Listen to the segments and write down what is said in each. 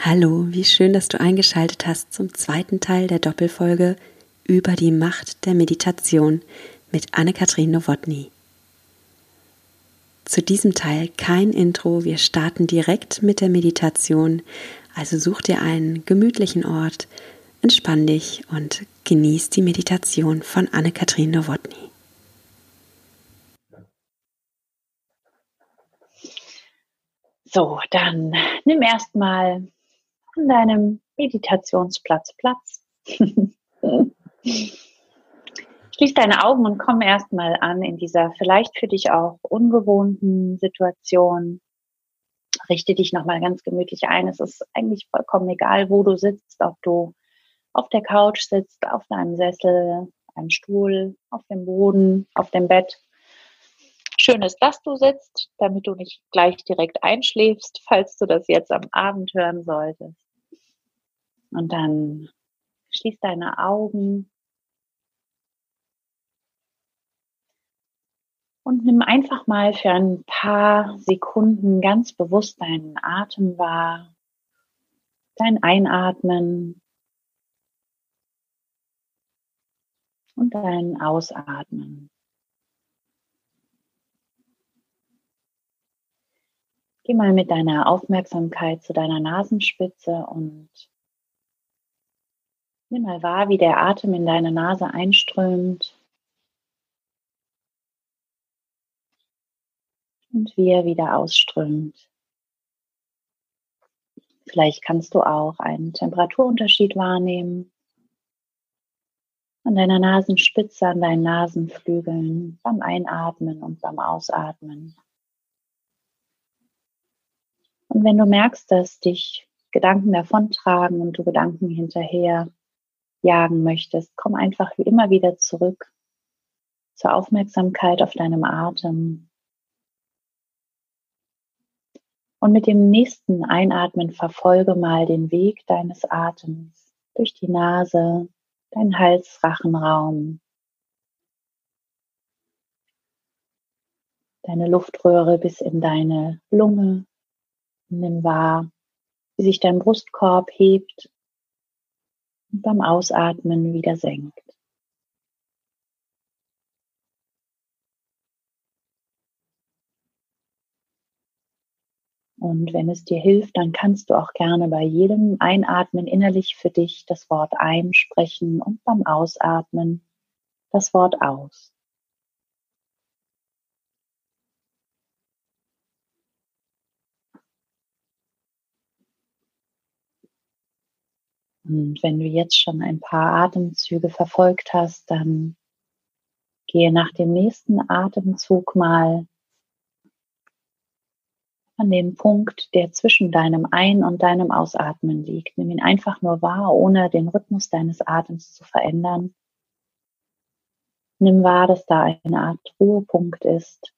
Hallo, wie schön, dass du eingeschaltet hast zum zweiten Teil der Doppelfolge über die Macht der Meditation mit Anne-Kathrin Nowotny. Zu diesem Teil kein Intro, wir starten direkt mit der Meditation, also such dir einen gemütlichen Ort, entspann dich und genieß die Meditation von Anne-Kathrin Nowotny. So, dann nimm erstmal an deinem Meditationsplatz Platz. Schließ deine Augen und komm erstmal an in dieser vielleicht für dich auch ungewohnten Situation. Richte dich nochmal ganz gemütlich ein. Es ist eigentlich vollkommen egal, wo du sitzt, ob du auf der Couch sitzt, auf deinem Sessel, einem Stuhl, auf dem Boden, auf dem Bett. Schön ist, dass du sitzt, damit du nicht gleich direkt einschläfst, falls du das jetzt am Abend hören solltest. Und dann schließ deine Augen und nimm einfach mal für ein paar Sekunden ganz bewusst deinen Atem wahr, dein Einatmen und dein Ausatmen. Geh mal mit deiner Aufmerksamkeit zu deiner Nasenspitze und Nimm mal wahr, wie der Atem in deine Nase einströmt und wie er wieder ausströmt. Vielleicht kannst du auch einen Temperaturunterschied wahrnehmen. An deiner Nasenspitze, an deinen Nasenflügeln, beim Einatmen und beim Ausatmen. Und wenn du merkst, dass dich Gedanken davontragen und du Gedanken hinterher jagen möchtest, komm einfach wie immer wieder zurück zur Aufmerksamkeit auf deinem Atem. Und mit dem nächsten Einatmen verfolge mal den Weg deines Atems durch die Nase, dein Hals-Rachenraum, deine Luftröhre bis in deine Lunge. Nimm wahr, wie sich dein Brustkorb hebt und beim Ausatmen wieder senkt. Und wenn es dir hilft, dann kannst du auch gerne bei jedem Einatmen innerlich für dich das Wort einsprechen und beim Ausatmen das Wort aus. Und wenn du jetzt schon ein paar Atemzüge verfolgt hast, dann gehe nach dem nächsten Atemzug mal an den Punkt, der zwischen deinem Ein- und deinem Ausatmen liegt. Nimm ihn einfach nur wahr, ohne den Rhythmus deines Atems zu verändern. Nimm wahr, dass da eine Art Ruhepunkt ist,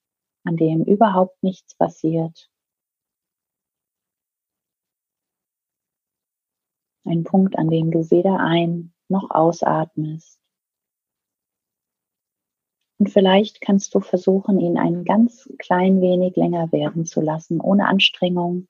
an dem überhaupt nichts passiert. Ein Punkt, an dem du weder ein noch ausatmest. Und vielleicht kannst du versuchen, ihn ein ganz klein wenig länger werden zu lassen, ohne Anstrengung,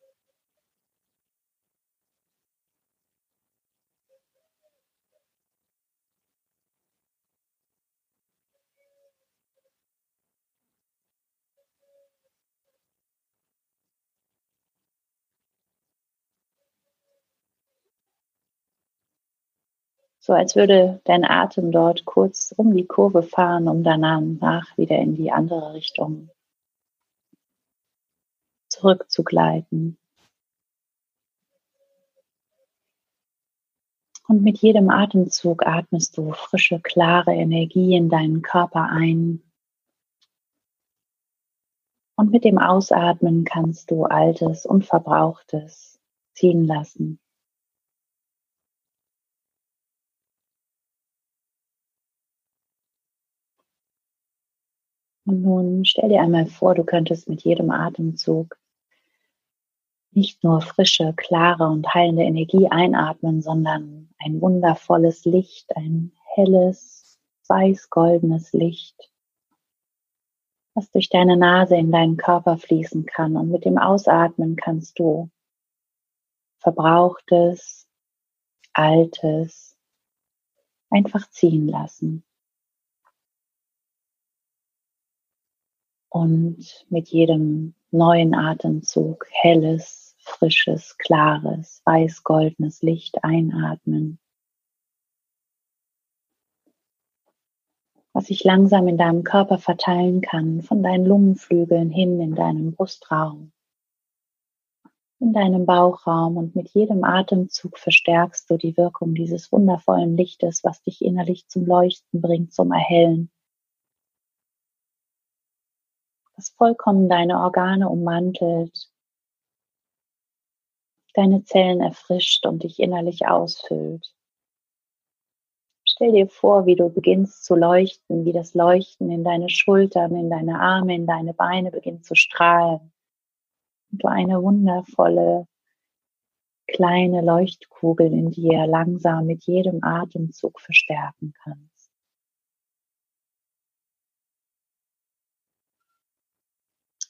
so als würde dein Atem dort kurz um die Kurve fahren, um danach wieder in die andere Richtung zurückzugleiten. Und mit jedem Atemzug atmest du frische, klare Energie in deinen Körper ein. Und mit dem Ausatmen kannst du Altes und Verbrauchtes ziehen lassen. Und nun stell dir einmal vor, du könntest mit jedem Atemzug nicht nur frische, klare und heilende Energie einatmen, sondern ein wundervolles Licht, ein helles, weiß-goldenes Licht, was durch deine Nase in deinen Körper fließen kann. Und mit dem Ausatmen kannst du Verbrauchtes, Altes einfach ziehen lassen. Und mit jedem neuen Atemzug helles, frisches, klares, weiß-goldenes Licht einatmen. was sich langsam in deinem Körper verteilen kann, von deinen Lungenflügeln hin in deinem Brustraum, in deinem Bauchraum und mit jedem Atemzug verstärkst du die Wirkung dieses wundervollen Lichtes, was dich innerlich zum Leuchten bringt, zum Erhellen, das vollkommen deine Organe ummantelt, deine Zellen erfrischt und dich innerlich ausfüllt. Stell dir vor, wie du beginnst zu leuchten, wie das Leuchten in deine Schultern, in deine Arme, in deine Beine beginnt zu strahlen. Und du eine wundervolle kleine Leuchtkugel in dir langsam mit jedem Atemzug verstärken kannst.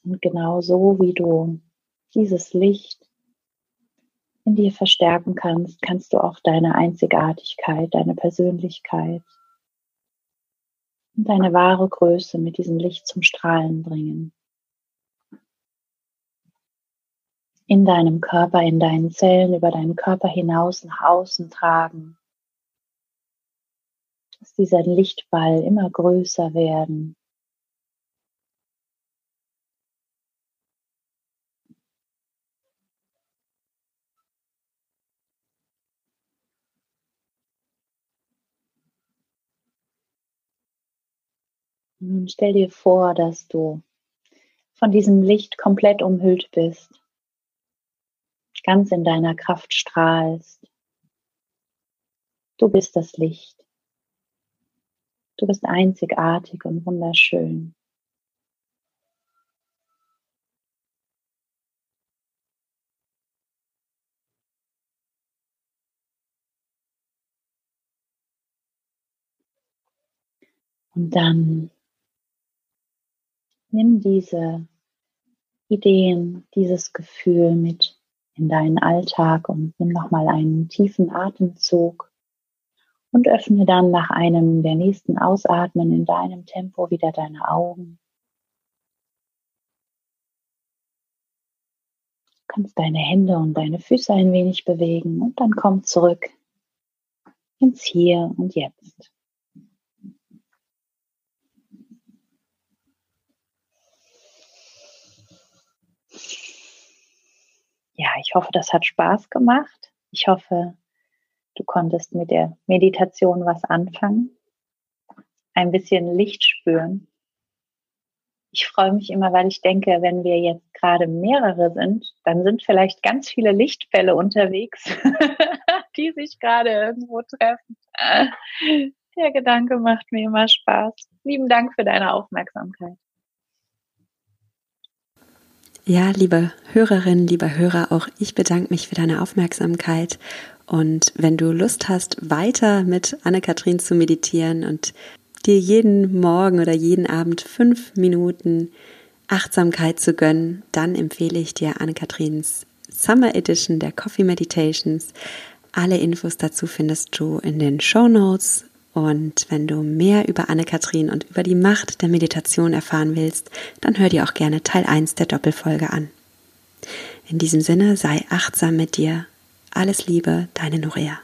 Und genau so wie du dieses Licht in dir verstärken kannst, kannst du auch deine Einzigartigkeit, deine Persönlichkeit und deine wahre Größe mit diesem Licht zum Strahlen bringen. In deinem Körper, in deinen Zellen, über deinen Körper hinaus nach außen tragen. Dass dieser Lichtball immer größer werden, Nun stell dir vor, dass du von diesem Licht komplett umhüllt bist, ganz in deiner Kraft strahlst. Du bist das Licht. Du bist einzigartig und wunderschön. Und dann Nimm diese Ideen, dieses Gefühl mit in deinen Alltag und nimm nochmal einen tiefen Atemzug und öffne dann nach einem der nächsten Ausatmen in deinem Tempo wieder deine Augen. Du kannst deine Hände und deine Füße ein wenig bewegen und dann komm zurück ins Hier und Jetzt. ja, ich hoffe, das hat Spaß gemacht. Ich hoffe, du konntest mit der Meditation was anfangen, ein bisschen Licht spüren. Ich freue mich immer, weil ich denke, wenn wir jetzt gerade mehrere sind, dann sind vielleicht ganz viele Lichtfälle unterwegs, die sich gerade irgendwo treffen. Der Gedanke macht mir immer Spaß. Lieben Dank für deine Aufmerksamkeit. Ja, liebe Hörerinnen, lieber Hörer, auch ich bedanke mich für deine Aufmerksamkeit. Und wenn du Lust hast, weiter mit Anne-Kathrin zu meditieren und dir jeden Morgen oder jeden Abend fünf Minuten Achtsamkeit zu gönnen, dann empfehle ich dir Anne-Kathrins Summer Edition der Coffee Meditations. Alle Infos dazu findest du in den Show Notes und wenn du mehr über Anne-Kathrin und über die Macht der Meditation erfahren willst, dann hör dir auch gerne Teil 1 der Doppelfolge an. In diesem Sinne sei achtsam mit dir. Alles Liebe, deine Norea.